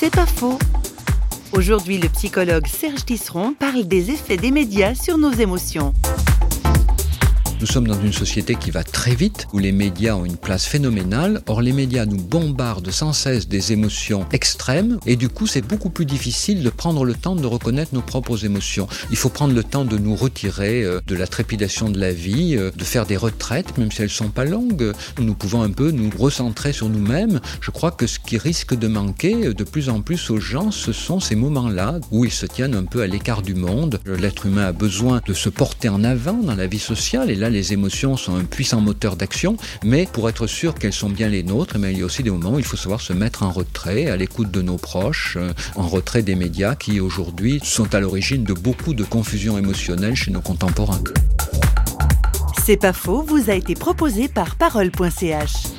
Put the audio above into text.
C'est pas faux. Aujourd'hui, le psychologue Serge Tisseron parle des effets des médias sur nos émotions. Nous sommes dans une société qui va très vite, où les médias ont une place phénoménale. Or, les médias nous bombardent sans cesse des émotions extrêmes, et du coup, c'est beaucoup plus difficile de prendre le temps de reconnaître nos propres émotions. Il faut prendre le temps de nous retirer euh, de la trépidation de la vie, euh, de faire des retraites, même si elles sont pas longues. Nous pouvons un peu nous recentrer sur nous-mêmes. Je crois que ce qui risque de manquer euh, de plus en plus aux gens, ce sont ces moments-là où ils se tiennent un peu à l'écart du monde. L'être humain a besoin de se porter en avant dans la vie sociale, et là, les émotions sont un puissant moteur d'action, mais pour être sûr qu'elles sont bien les nôtres, mais il y a aussi des moments où il faut savoir se mettre en retrait, à l'écoute de nos proches, euh, en retrait des médias qui aujourd'hui sont à l'origine de beaucoup de confusion émotionnelle chez nos contemporains. C'est pas faux, vous a été proposé par parole.ch.